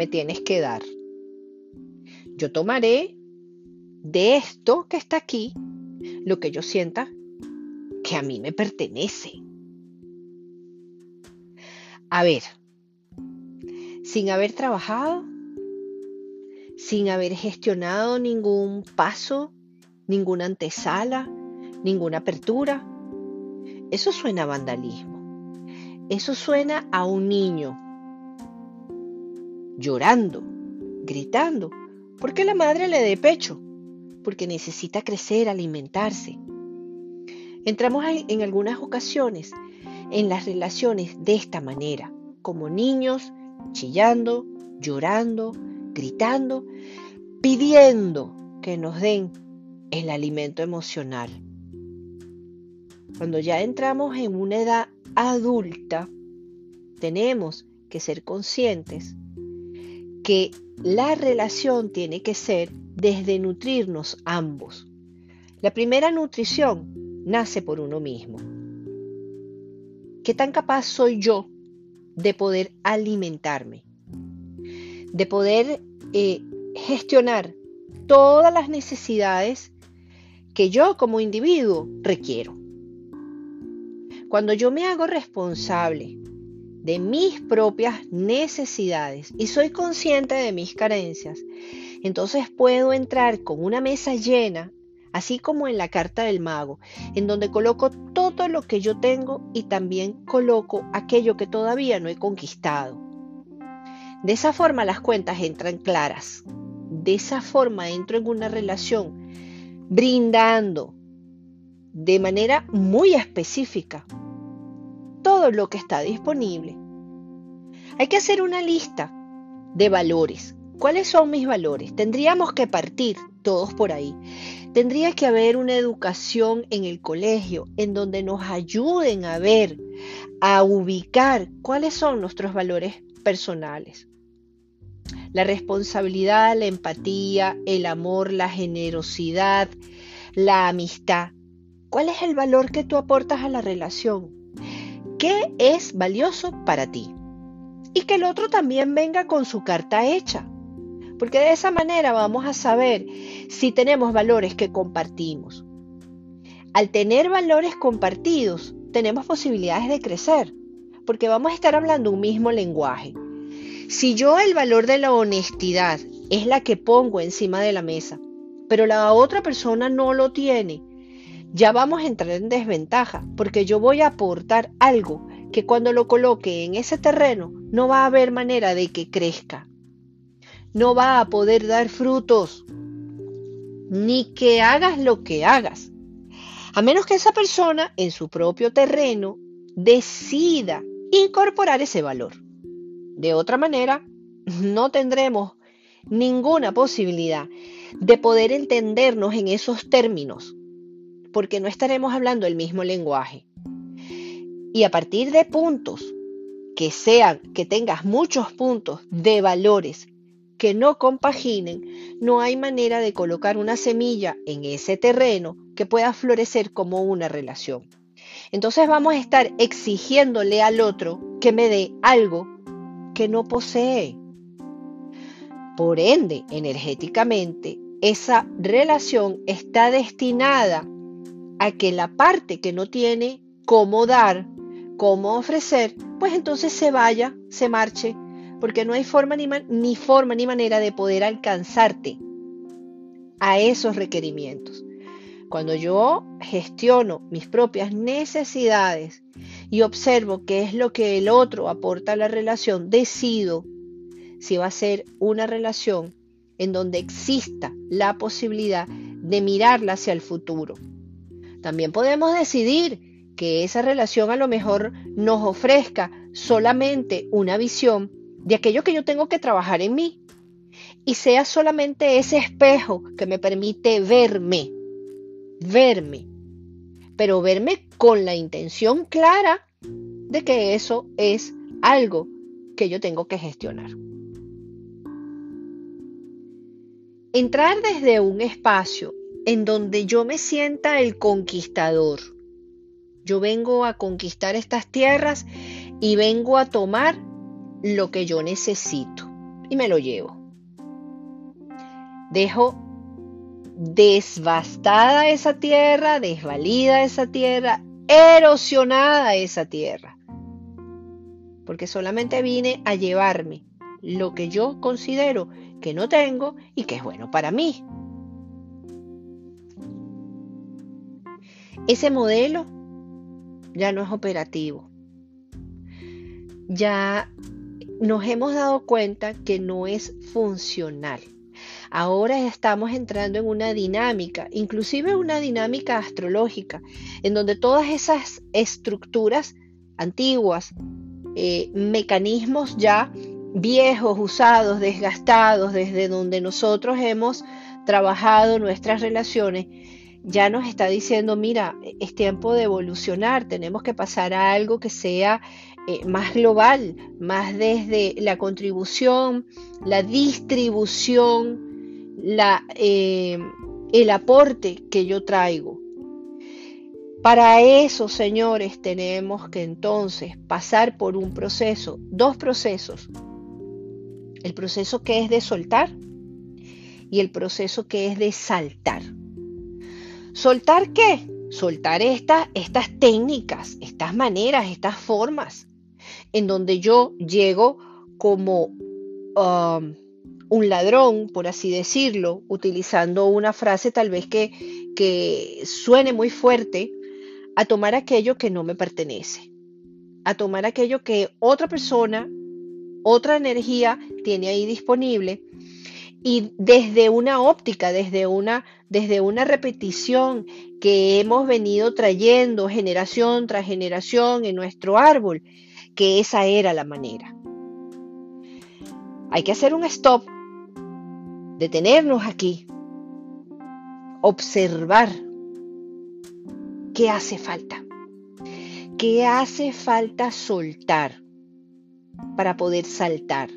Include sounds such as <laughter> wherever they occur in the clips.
me tienes que dar. Yo tomaré de esto que está aquí lo que yo sienta que a mí me pertenece. A ver, sin haber trabajado, sin haber gestionado ningún paso, ninguna antesala, ninguna apertura, eso suena a vandalismo. Eso suena a un niño llorando, gritando, porque la madre le dé pecho, porque necesita crecer, alimentarse. Entramos en algunas ocasiones en las relaciones de esta manera, como niños, chillando, llorando, gritando, pidiendo que nos den el alimento emocional. Cuando ya entramos en una edad adulta, tenemos que ser conscientes que la relación tiene que ser desde nutrirnos ambos. La primera nutrición nace por uno mismo. ¿Qué tan capaz soy yo de poder alimentarme? De poder eh, gestionar todas las necesidades que yo como individuo requiero. Cuando yo me hago responsable de mis propias necesidades y soy consciente de mis carencias, entonces puedo entrar con una mesa llena así como en la carta del mago, en donde coloco todo lo que yo tengo y también coloco aquello que todavía no he conquistado. De esa forma las cuentas entran claras. De esa forma entro en una relación brindando de manera muy específica todo lo que está disponible. Hay que hacer una lista de valores. ¿Cuáles son mis valores? Tendríamos que partir todos por ahí. Tendría que haber una educación en el colegio en donde nos ayuden a ver, a ubicar cuáles son nuestros valores personales. La responsabilidad, la empatía, el amor, la generosidad, la amistad. ¿Cuál es el valor que tú aportas a la relación? ¿Qué es valioso para ti? Y que el otro también venga con su carta hecha porque de esa manera vamos a saber si tenemos valores que compartimos. Al tener valores compartidos, tenemos posibilidades de crecer, porque vamos a estar hablando un mismo lenguaje. Si yo el valor de la honestidad es la que pongo encima de la mesa, pero la otra persona no lo tiene, ya vamos a entrar en desventaja, porque yo voy a aportar algo que cuando lo coloque en ese terreno no va a haber manera de que crezca. No va a poder dar frutos, ni que hagas lo que hagas, a menos que esa persona en su propio terreno decida incorporar ese valor. De otra manera, no tendremos ninguna posibilidad de poder entendernos en esos términos, porque no estaremos hablando el mismo lenguaje. Y a partir de puntos que sean, que tengas muchos puntos de valores que no compaginen, no hay manera de colocar una semilla en ese terreno que pueda florecer como una relación. Entonces vamos a estar exigiéndole al otro que me dé algo que no posee. Por ende, energéticamente, esa relación está destinada a que la parte que no tiene cómo dar, cómo ofrecer, pues entonces se vaya, se marche porque no hay forma ni, ni forma ni manera de poder alcanzarte a esos requerimientos. Cuando yo gestiono mis propias necesidades y observo qué es lo que el otro aporta a la relación, decido si va a ser una relación en donde exista la posibilidad de mirarla hacia el futuro. También podemos decidir que esa relación a lo mejor nos ofrezca solamente una visión de aquello que yo tengo que trabajar en mí y sea solamente ese espejo que me permite verme, verme, pero verme con la intención clara de que eso es algo que yo tengo que gestionar. Entrar desde un espacio en donde yo me sienta el conquistador. Yo vengo a conquistar estas tierras y vengo a tomar lo que yo necesito. y me lo llevo. Dejo desbastada esa tierra, desvalida esa tierra, erosionada esa tierra. Porque solamente vine a llevarme lo que yo considero que no tengo y que es bueno para mí. Ese modelo ya no es operativo. Ya nos hemos dado cuenta que no es funcional. Ahora estamos entrando en una dinámica, inclusive una dinámica astrológica, en donde todas esas estructuras antiguas, eh, mecanismos ya viejos, usados, desgastados, desde donde nosotros hemos trabajado nuestras relaciones, ya nos está diciendo, mira, es tiempo de evolucionar, tenemos que pasar a algo que sea eh, más global, más desde la contribución, la distribución, la, eh, el aporte que yo traigo. Para eso, señores, tenemos que entonces pasar por un proceso, dos procesos. El proceso que es de soltar y el proceso que es de saltar. ¿Soltar qué? Soltar estas técnicas, estas maneras, estas formas, en donde yo llego como um, un ladrón, por así decirlo, utilizando una frase tal vez que, que suene muy fuerte, a tomar aquello que no me pertenece, a tomar aquello que otra persona, otra energía tiene ahí disponible y desde una óptica, desde una, desde una repetición que hemos venido trayendo generación tras generación en nuestro árbol, que esa era la manera. Hay que hacer un stop, detenernos aquí, observar qué hace falta, qué hace falta soltar para poder saltar.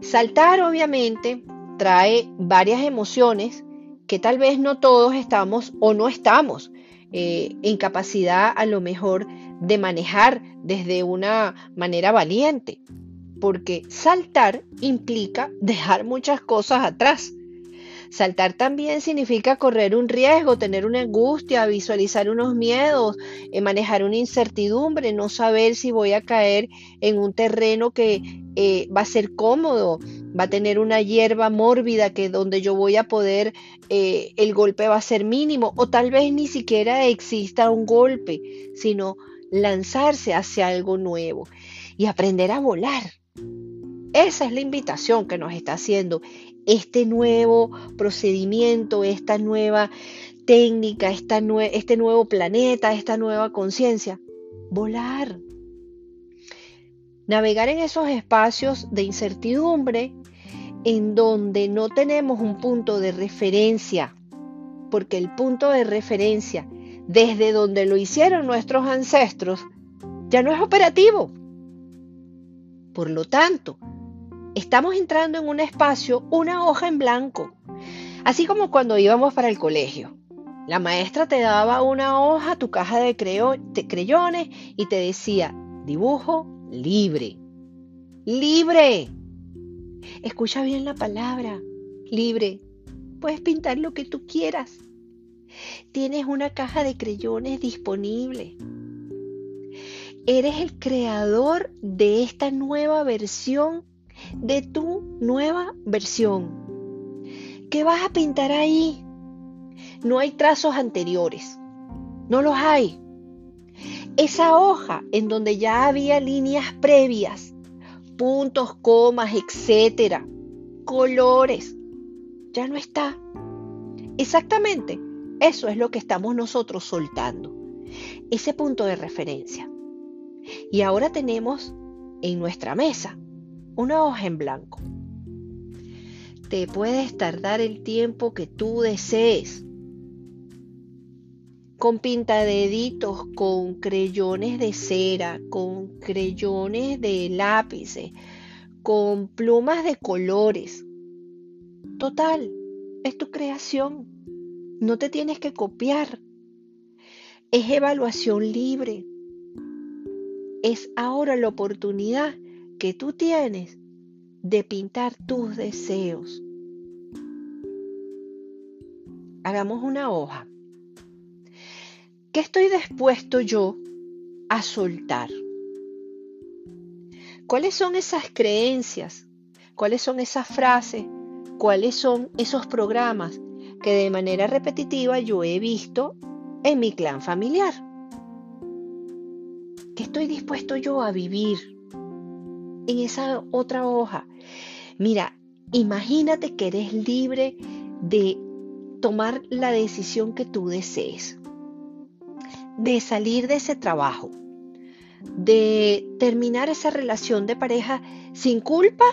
Saltar obviamente trae varias emociones que tal vez no todos estamos o no estamos eh, en capacidad a lo mejor de manejar desde una manera valiente, porque saltar implica dejar muchas cosas atrás. Saltar también significa correr un riesgo, tener una angustia, visualizar unos miedos, eh, manejar una incertidumbre, no saber si voy a caer en un terreno que eh, va a ser cómodo, va a tener una hierba mórbida que donde yo voy a poder, eh, el golpe va a ser mínimo o tal vez ni siquiera exista un golpe, sino lanzarse hacia algo nuevo y aprender a volar. Esa es la invitación que nos está haciendo este nuevo procedimiento, esta nueva técnica, este nuevo planeta, esta nueva conciencia. Volar. Navegar en esos espacios de incertidumbre en donde no tenemos un punto de referencia, porque el punto de referencia desde donde lo hicieron nuestros ancestros ya no es operativo. Por lo tanto, estamos entrando en un espacio, una hoja en blanco, así como cuando íbamos para el colegio. La maestra te daba una hoja, tu caja de, de creyones y te decía, dibujo libre. Libre. Escucha bien la palabra, libre. Puedes pintar lo que tú quieras. Tienes una caja de creyones disponible. Eres el creador de esta nueva versión, de tu nueva versión. ¿Qué vas a pintar ahí? No hay trazos anteriores. No los hay. Esa hoja en donde ya había líneas previas, puntos, comas, etcétera, colores, ya no está. Exactamente, eso es lo que estamos nosotros soltando, ese punto de referencia. Y ahora tenemos en nuestra mesa una hoja en blanco. Te puedes tardar el tiempo que tú desees con pintadeditos, con creyones de cera, con creyones de lápices, con plumas de colores. Total, es tu creación. No te tienes que copiar. Es evaluación libre. Es ahora la oportunidad que tú tienes de pintar tus deseos. Hagamos una hoja. ¿Qué estoy dispuesto yo a soltar? ¿Cuáles son esas creencias? ¿Cuáles son esas frases? ¿Cuáles son esos programas que de manera repetitiva yo he visto en mi clan familiar? ¿Qué estoy dispuesto yo a vivir en esa otra hoja? Mira, imagínate que eres libre de tomar la decisión que tú desees, de salir de ese trabajo, de terminar esa relación de pareja sin culpa,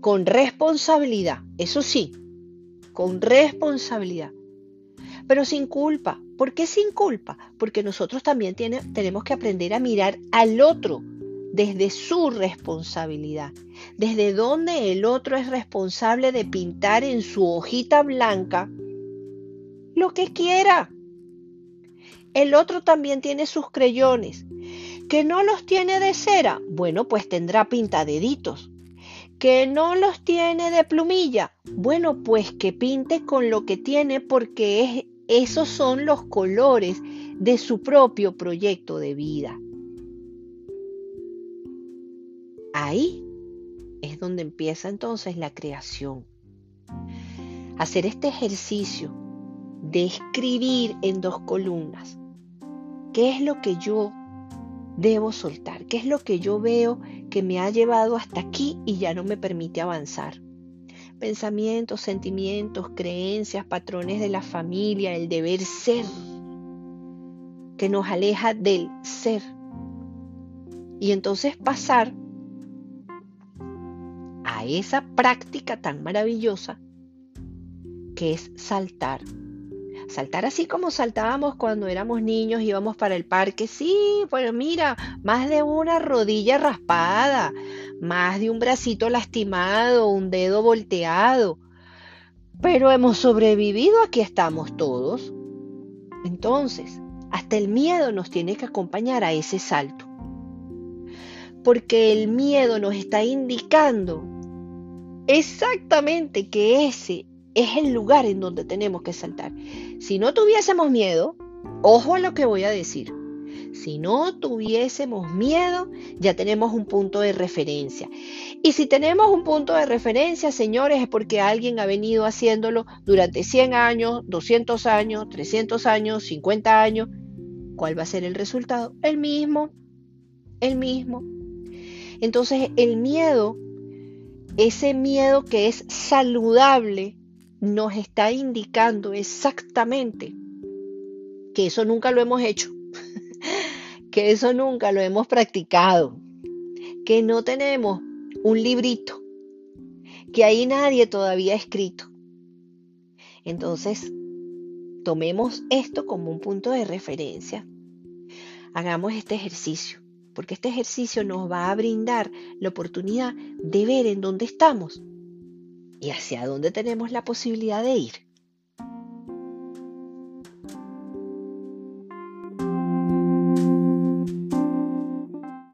con responsabilidad, eso sí, con responsabilidad, pero sin culpa. ¿Por qué sin culpa? Porque nosotros también tenemos que aprender a mirar al otro desde su responsabilidad, desde donde el otro es responsable de pintar en su hojita blanca lo que quiera. El otro también tiene sus creyones. ¿Que no los tiene de cera? Bueno, pues tendrá pintadeditos. ¿Que no los tiene de plumilla? Bueno, pues que pinte con lo que tiene porque esos son los colores de su propio proyecto de vida. Ahí es donde empieza entonces la creación. Hacer este ejercicio de escribir en dos columnas. ¿Qué es lo que yo debo soltar? ¿Qué es lo que yo veo que me ha llevado hasta aquí y ya no me permite avanzar? Pensamientos, sentimientos, creencias, patrones de la familia, el deber ser, que nos aleja del ser. Y entonces pasar esa práctica tan maravillosa que es saltar Saltar así como saltábamos cuando éramos niños, íbamos para el parque. Sí, pues mira, más de una rodilla raspada, más de un bracito lastimado, un dedo volteado. Pero hemos sobrevivido, aquí estamos todos. Entonces, hasta el miedo nos tiene que acompañar a ese salto. Porque el miedo nos está indicando exactamente que ese es el lugar en donde tenemos que saltar. Si no tuviésemos miedo, ojo a lo que voy a decir. Si no tuviésemos miedo, ya tenemos un punto de referencia. Y si tenemos un punto de referencia, señores, es porque alguien ha venido haciéndolo durante 100 años, 200 años, 300 años, 50 años. ¿Cuál va a ser el resultado? El mismo, el mismo. Entonces, el miedo, ese miedo que es saludable, nos está indicando exactamente que eso nunca lo hemos hecho, <laughs> que eso nunca lo hemos practicado, que no tenemos un librito, que ahí nadie todavía ha escrito. Entonces, tomemos esto como un punto de referencia. Hagamos este ejercicio, porque este ejercicio nos va a brindar la oportunidad de ver en dónde estamos y hacia dónde tenemos la posibilidad de ir.